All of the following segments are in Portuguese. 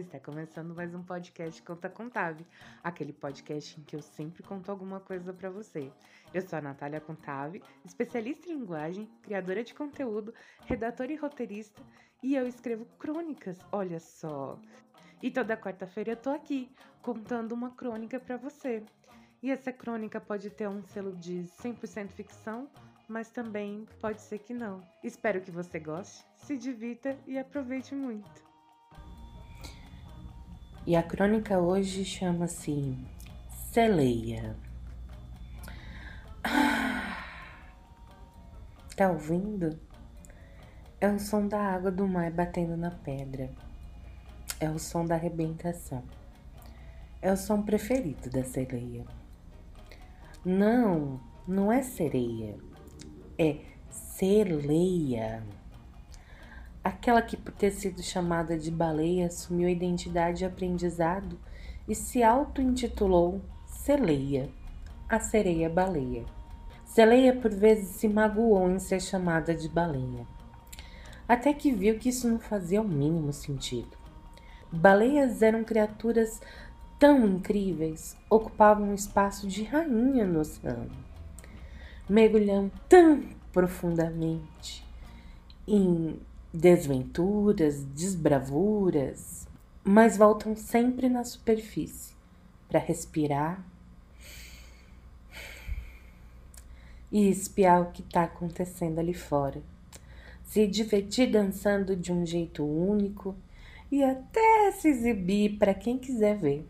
está começando mais um podcast Conta Contável, aquele podcast em que eu sempre conto alguma coisa para você. Eu sou a Natália Contave, especialista em linguagem, criadora de conteúdo, redatora e roteirista, e eu escrevo crônicas, olha só. E toda quarta-feira eu tô aqui contando uma crônica para você. E essa crônica pode ter um selo de 100% ficção mas também pode ser que não. Espero que você goste, se divirta e aproveite muito. E a crônica hoje chama-se Celeia. Tá ouvindo? É o som da água do mar batendo na pedra. É o som da arrebentação. É o som preferido da sereia. Não, não é sereia é Celeia. Aquela que, por ter sido chamada de baleia, assumiu a identidade de aprendizado e se auto-intitulou Celeia, a sereia baleia. Celeia por vezes se magoou em ser chamada de baleia, até que viu que isso não fazia o mínimo sentido. Baleias eram criaturas tão incríveis, ocupavam um espaço de rainha no oceano mergulham tão profundamente em desventuras, desbravuras, mas voltam sempre na superfície para respirar e espiar o que está acontecendo ali fora, se divertir dançando de um jeito único e até se exibir para quem quiser ver.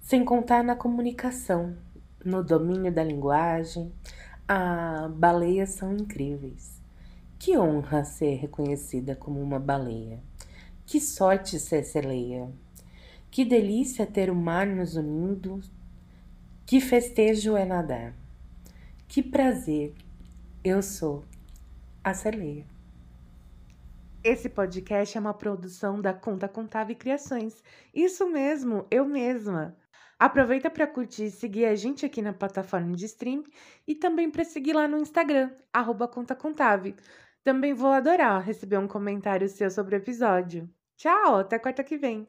Sem contar na comunicação, no domínio da linguagem, a baleias são incríveis. Que honra ser reconhecida como uma baleia. Que sorte ser celeia. Que delícia ter o mar nos unindo. Que festejo é nadar. Que prazer. Eu sou a celeia. Esse podcast é uma produção da Conta Contável Criações. Isso mesmo, eu mesma. Aproveita para curtir e seguir a gente aqui na plataforma de stream e também para seguir lá no Instagram, arroba Conta Contável. Também vou adorar receber um comentário seu sobre o episódio. Tchau, até quarta que vem!